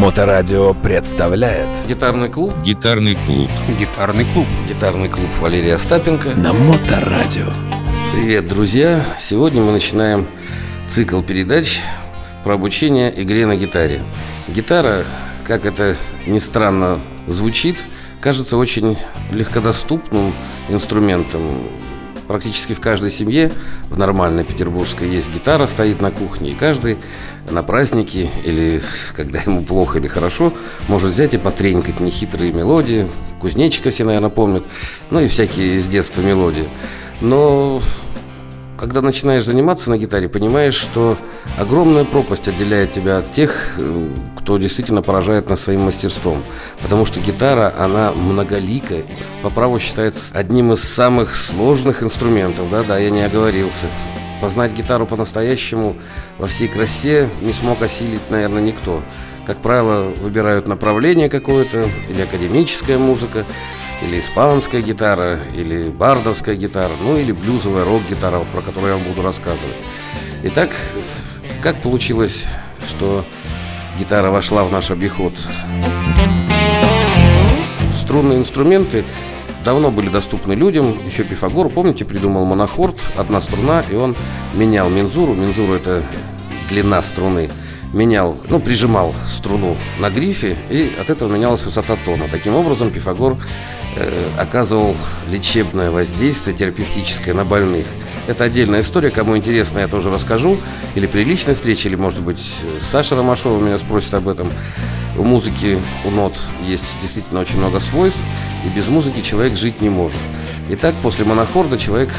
Моторадио представляет Гитарный клуб Гитарный клуб. Гитарный клуб Гитарный клуб Валерия Остапенко на Моторадио. Привет, друзья! Сегодня мы начинаем цикл передач про обучение игре на гитаре Гитара, как это ни странно звучит, кажется очень легкодоступным инструментом Практически в каждой семье в нормальной петербургской есть гитара, стоит на кухне, и каждый на праздники или когда ему плохо или хорошо может взять и потренькать нехитрые мелодии. Кузнечика все, наверное, помнят, ну и всякие с детства мелодии. Но когда начинаешь заниматься на гитаре, понимаешь, что огромная пропасть отделяет тебя от тех, э, кто действительно поражает нас своим мастерством. Потому что гитара, она многоликая, по праву считается одним из самых сложных инструментов. Да, да, я не оговорился. Познать гитару по-настоящему во всей красе не смог осилить, наверное, никто. Как правило, выбирают направление какое-то, или академическая музыка, или испанская гитара, или бардовская гитара, ну или блюзовая рок-гитара, вот, про которую я вам буду рассказывать. Итак, как получилось, что гитара вошла в наш обиход? Струнные инструменты давно были доступны людям. Еще Пифагор, помните, придумал монохорд, одна струна, и он менял мензуру. Мензура – это длина струны менял, ну, прижимал струну на грифе, и от этого менялась высота тона. Таким образом, Пифагор э, оказывал лечебное воздействие терапевтическое на больных. Это отдельная история, кому интересно, я тоже расскажу. Или при личной встрече, или, может быть, Саша Ромашова меня спросит об этом. У музыки, у нот есть действительно очень много свойств, и без музыки человек жить не может. Итак, после монохорда человек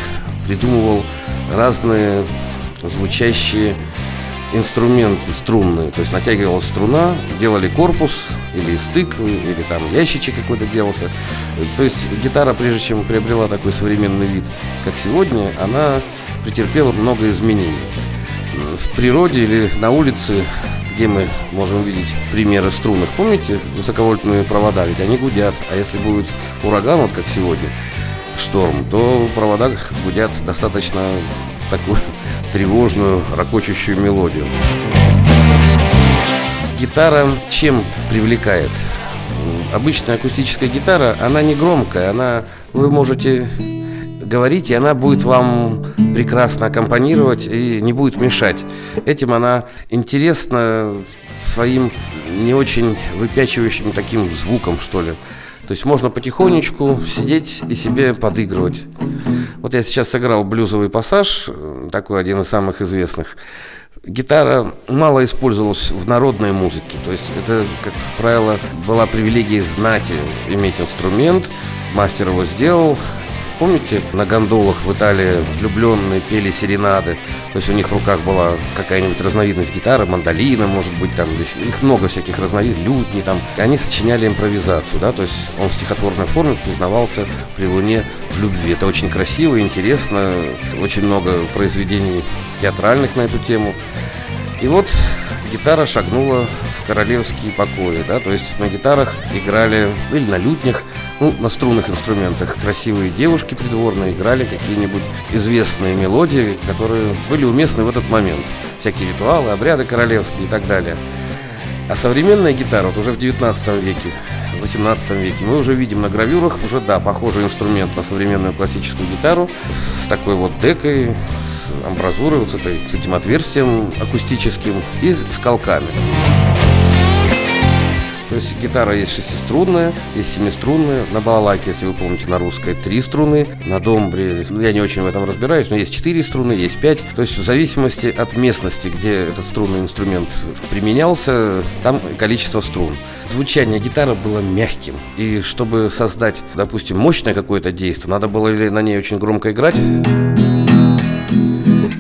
придумывал разные звучащие инструменты струнные, то есть натягивалась струна, делали корпус или стык, или там ящичек какой-то делался. То есть гитара, прежде чем приобрела такой современный вид, как сегодня, она претерпела много изменений. В природе или на улице где мы можем видеть примеры струнных. Помните высоковольтные провода? Ведь они гудят. А если будет ураган, вот как сегодня, шторм, то провода гудят достаточно такую тревожную, ракочущую мелодию. Гитара чем привлекает? Обычная акустическая гитара, она не громкая, она, вы можете говорить, и она будет вам прекрасно аккомпанировать и не будет мешать. Этим она интересна своим не очень выпячивающим таким звуком, что ли. То есть можно потихонечку сидеть и себе подыгрывать. Вот я сейчас сыграл блюзовый пассаж, такой один из самых известных. Гитара мало использовалась в народной музыке, то есть это, как правило, была привилегия знати иметь инструмент, мастер его сделал, Помните, на гондолах в Италии влюбленные пели серенады? То есть у них в руках была какая-нибудь разновидность гитары, мандолина, может быть, там, их много всяких разновидностей, лютни там. И они сочиняли импровизацию, да, то есть он в стихотворной форме признавался при луне в любви. Это очень красиво, интересно, очень много произведений театральных на эту тему. И вот гитара шагнула в королевские покои, да, то есть на гитарах играли или на лютнях, ну, на струнных инструментах красивые девушки придворные играли какие-нибудь известные мелодии, которые были уместны в этот момент. Всякие ритуалы, обряды королевские и так далее. А современная гитара, вот уже в 19 веке, в 18 веке, мы уже видим на гравюрах уже, да, похожий инструмент на современную классическую гитару с такой вот декой, с амбразурой, вот с, этой, с этим отверстием акустическим и с колками. То есть гитара есть шестиструнная, есть семиструнная. На балалайке, если вы помните, на русской три струны. На домбре, ну, я не очень в этом разбираюсь, но есть четыре струны, есть пять. То есть в зависимости от местности, где этот струнный инструмент применялся, там количество струн. Звучание гитары было мягким. И чтобы создать, допустим, мощное какое-то действие, надо было ли на ней очень громко играть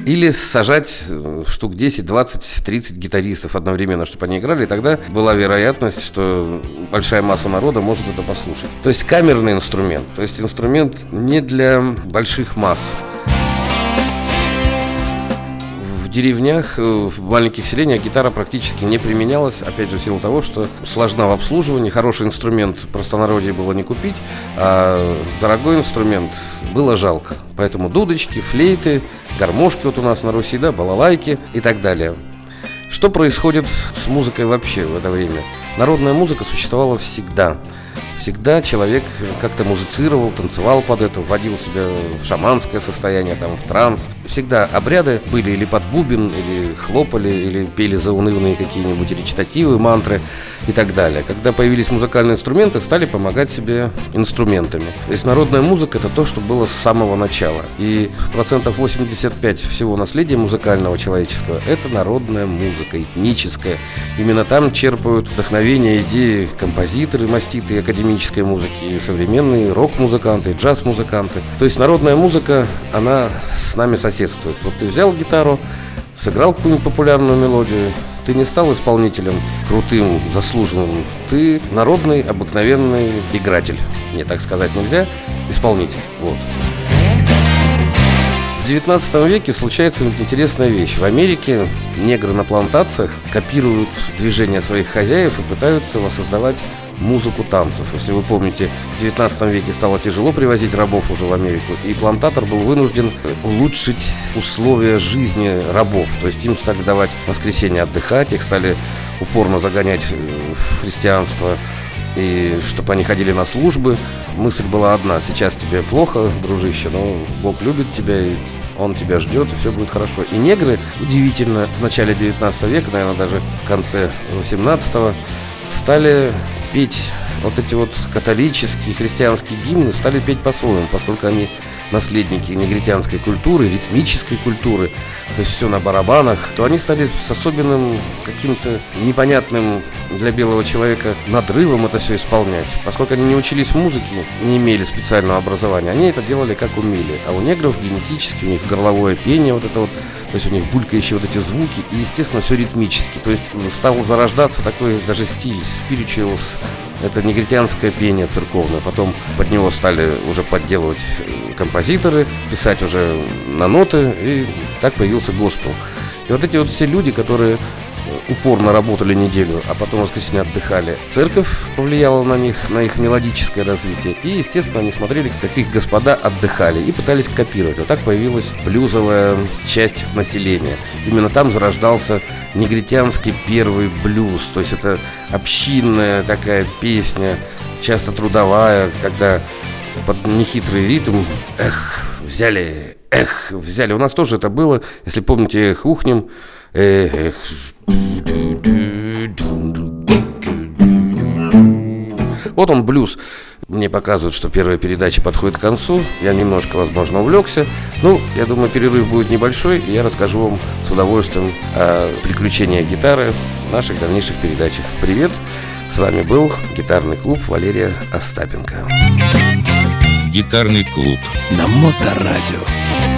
или сажать э, штук 10, 20, 30 гитаристов одновременно, чтобы они играли, и тогда была вероятность, что большая масса народа может это послушать. То есть камерный инструмент, то есть инструмент не для больших масс деревнях, э, в маленьких селениях гитара практически не применялась, опять же, в силу того, что сложна в обслуживании, хороший инструмент простонародье было не купить, а дорогой инструмент было жалко. Поэтому дудочки, флейты, гармошки вот у нас на Руси, да, балалайки и так далее. что происходит с музыкой вообще в это время? Народная музыка существовала всегда. Всегда человек как-то музицировал, танцевал под это, вводил себя в шаманское состояние, там, в транс. Всегда обряды были или под бубен, или хлопали, или пели заунывные какие-нибудь речитативы, мантры и так далее. Когда появились музыкальные инструменты, стали помогать себе инструментами. То есть народная музыка – это то, что было с самого начала. И процентов 85 всего наследия музыкального человеческого – это народная музыка, этническая. Именно там черпают вдохновение, идеи композиторы, маститы, академической музыки, и современные рок-музыканты, джаз-музыканты. То есть народная музыка, она с нами соседствует. Вот ты взял гитару, сыграл какую-нибудь популярную мелодию, ты не стал исполнителем крутым, заслуженным. Ты народный, обыкновенный игратель. Мне так сказать нельзя. Исполнитель. Вот. В 19 веке случается интересная вещь. В Америке негры на плантациях копируют движения своих хозяев и пытаются воссоздавать музыку танцев. Если вы помните, в 19 веке стало тяжело привозить рабов уже в Америку, и плантатор был вынужден улучшить условия жизни рабов. То есть им стали давать воскресенье отдыхать, их стали упорно загонять в христианство, и чтобы они ходили на службы. Мысль была одна, сейчас тебе плохо, дружище, но Бог любит тебя, и он тебя ждет, и все будет хорошо. И негры, удивительно, в начале 19 века, наверное, даже в конце 18 стали петь вот эти вот католические, христианские гимны стали петь по-своему, поскольку они наследники негритянской культуры, ритмической культуры, то есть все на барабанах, то они стали с особенным каким-то непонятным для белого человека надрывом это все исполнять. Поскольку они не учились музыке, не имели специального образования, они это делали как умели. А у негров генетически, у них горловое пение вот это вот, то есть у них булькающие вот эти звуки, и, естественно, все ритмически. То есть стал зарождаться такой даже стиль, spirituals, это негритянское пение церковное. Потом под него стали уже подделывать э, композиторы, писать уже на ноты, и так появился госпел. И вот эти вот все люди, которые упорно работали неделю, а потом в воскресенье отдыхали. Церковь повлияла на них, на их мелодическое развитие. И, естественно, они смотрели, как их господа отдыхали и пытались копировать. Вот так появилась блюзовая часть населения. Именно там зарождался негритянский первый блюз. То есть это общинная такая песня, часто трудовая, когда под нехитрый ритм «Эх, взяли, эх, взяли». У нас тоже это было, если помните, эх, ухнем, эх, вот он блюз. Мне показывают, что первая передача подходит к концу. Я немножко, возможно, увлекся. Ну, я думаю, перерыв будет небольшой, и я расскажу вам с удовольствием о приключениях гитары в наших дальнейших передачах. Привет! С вами был гитарный клуб Валерия Остапенко. Гитарный клуб На Моторадио.